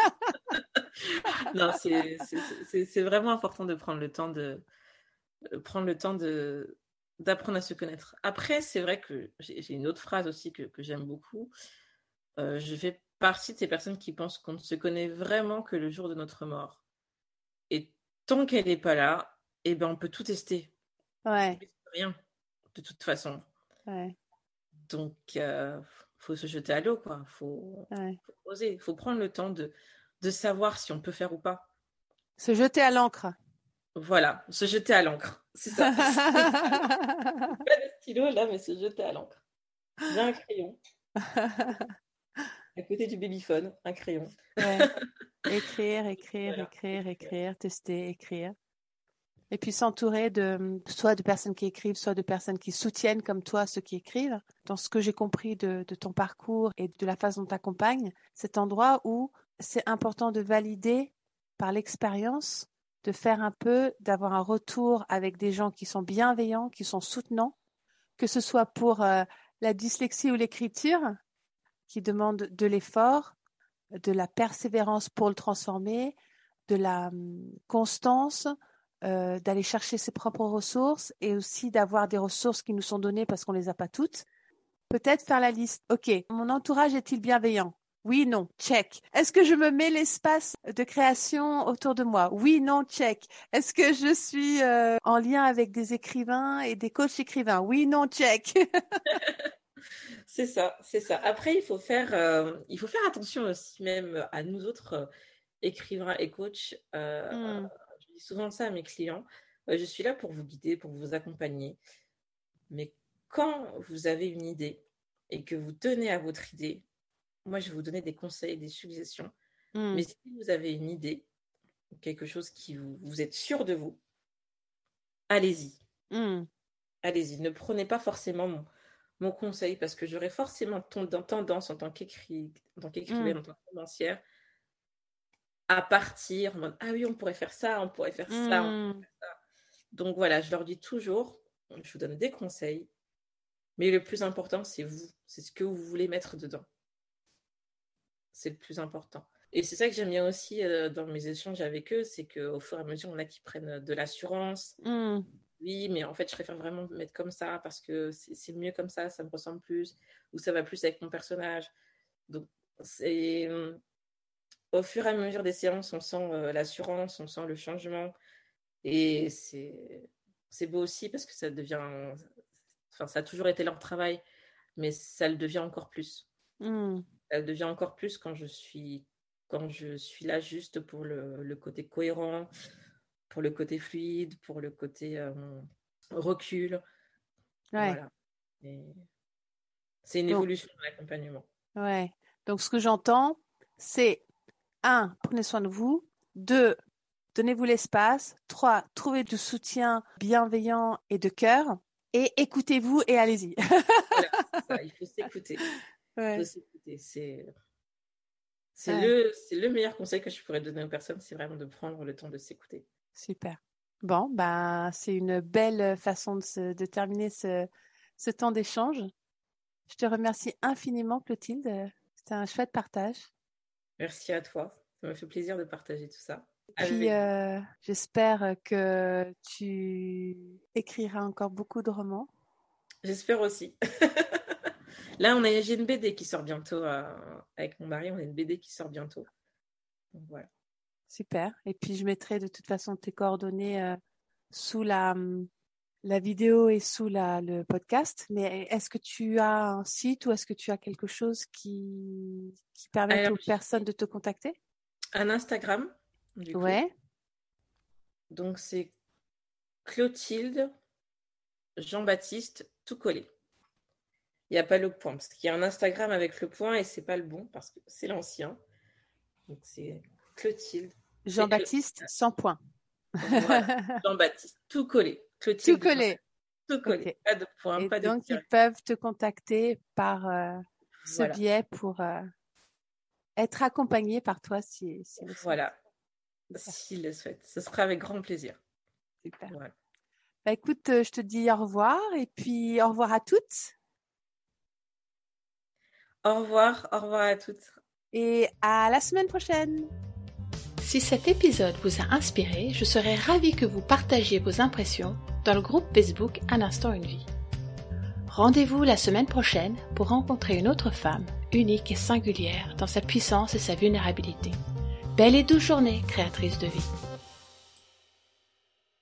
Non, c'est vraiment important de prendre le temps de de prendre le temps de d'apprendre à se connaître. Après, c'est vrai que j'ai une autre phrase aussi que, que j'aime beaucoup. Euh, je fais partie de ces personnes qui pensent qu'on ne se connaît vraiment que le jour de notre mort. Et tant qu'elle n'est pas là, eh ben on peut tout tester. Ouais, Rien, de toute façon. ouais, Donc, euh, faut se jeter à l'eau, quoi. Faut, ouais. faut oser. Faut prendre le temps de, de savoir si on peut faire ou pas. Se jeter à l'encre. Voilà, se jeter à l'encre. C'est ça. Pas de stylo là, mais se jeter à l'encre. Bien un crayon. À côté du babyphone, un crayon. Ouais. Écrire, écrire, Voilà. écrire, écrire, tester, écrire. Et puis s'entourer de soit de personnes qui écrivent, soit de personnes qui soutiennent comme toi ceux qui écrivent. Dans ce que j'ai compris de, de ton parcours et de la façon dont tu accompagnes, cet endroit où c'est important de valider par l'expérience, de faire un peu, d'avoir un retour avec des gens qui sont bienveillants, qui sont soutenants, que ce soit pour euh, la dyslexie ou l'écriture, qui demande de l'effort, de la persévérance pour le transformer, de la hum, constance, euh, d'aller chercher ses propres ressources et aussi d'avoir des ressources qui nous sont données parce qu'on les a pas toutes. Peut-être faire la liste. Ok, mon entourage est-il bienveillant? Oui, non, check. Est-ce que je me mets l'espace de création autour de moi? Oui, non, check. Est-ce que je suis euh, en lien avec des écrivains et des coachs écrivains? Oui, non, check. C'est ça, c'est ça. Après, il faut faire, euh, il faut faire attention aussi même à nous autres euh, écrivains et coachs. Hmm. Je dis souvent ça à mes clients. Je suis là pour vous guider, pour vous accompagner. Mais quand vous avez une idée et que vous tenez à votre idée, moi, je vais vous donner des conseils, des suggestions. Hmm. Mais si vous avez une idée, quelque chose qui vous, vous êtes sûr de vous, allez-y. Hmm. Allez-y. Ne prenez pas forcément mon, mon conseil parce que j'aurais forcément tendance en tant qu'écri- en tant qu'écrivaine, Mm. en tant que romancière, à partir en mode Ah oui, on pourrait faire ça, on pourrait faire ça. on- Hmm. Donc voilà, je leur dis toujours, je vous donne des conseils, mais le plus important, c'est vous. C'est ce que vous voulez mettre dedans. C'est le plus important. Et c'est ça que j'aime bien aussi euh, dans mes échanges avec eux, c'est qu'au fur et à mesure, on a qui prennent de l'assurance. Hmm. Oui, mais en fait, je préfère vraiment me mettre comme ça parce que c'est mieux comme ça, ça me ressemble plus, ou ça va plus avec mon personnage. Donc, c'est euh, au fur et à mesure des séances, on sent euh, l'assurance, on sent le changement. Et c'est beau aussi parce que ça devient. Enfin, ça a toujours été leur travail, mais ça le devient encore plus. Hmm. Ça le devient encore plus quand je suis, quand je suis là juste pour le, le côté cohérent, pour le côté fluide, pour le côté euh, recul. Ouais. Voilà. C'est une Donc- évolution de l'accompagnement. Ouais. Donc, ce que j'entends, c'est un, prenez soin de vous. Deux, donnez-vous l'espace. Trois, trouvez du soutien bienveillant et de cœur. Et écoutez-vous et allez-y. Voilà, c'est ça, il faut s'écouter. Ouais. C'est c'est Ouais. le, meilleur conseil que je pourrais donner aux personnes, c'est vraiment de prendre le temps de s'écouter. Super. Bon, bah, c'est une belle façon de, se- de terminer ce, ce temps d'échange. Je te remercie infiniment, Clotilde. C'était un chouette partage. Merci à toi. Ça me fait plaisir de partager tout ça. Puis, Avec- euh, j'espère que tu écriras encore beaucoup de romans. J'espère aussi. Là, on a, j'ai une BD qui sort bientôt euh, avec mon mari. On a une BD qui sort bientôt. Donc, voilà. Super. Et puis, je mettrai de toute façon tes coordonnées euh, sous la, la vidéo et sous la, le podcast. Mais est-ce que tu as un site ou est-ce que tu as quelque chose qui, qui permet Alors, aux personnes de te contacter? Un Instagram. du coup. Ouais. Donc, c'est Clotilde Jean-Baptiste tout collé. Il n'y a pas le point, parce qu'il y a un Instagram avec le point et c'est pas le bon, parce que c'est l'ancien. Donc, c'est Clotilde Jean-Baptiste sans point. Voilà. Jean-Baptiste tout collé. Clotilde Tout collé. Tout collé. Pas de point, Et pas de donc, ils peuvent te contacter par euh, ce Voilà. biais pour euh, être accompagnés par toi si, si le souhaitent. Voilà. S'il le souhaite. Ce sera avec grand plaisir. Super. Voilà. Bah, écoute, euh, je te dis au revoir et puis au revoir à toutes Au revoir. Au revoir à toutes. et à la semaine prochaine. Si cet épisode vous a inspiré, je serais ravie que vous partagiez vos impressions dans le groupe Facebook Un instant une vie. Rendez-vous la semaine prochaine pour rencontrer une autre femme, unique et singulière dans sa puissance et sa vulnérabilité. Belle et douce journée, créatrice de vie.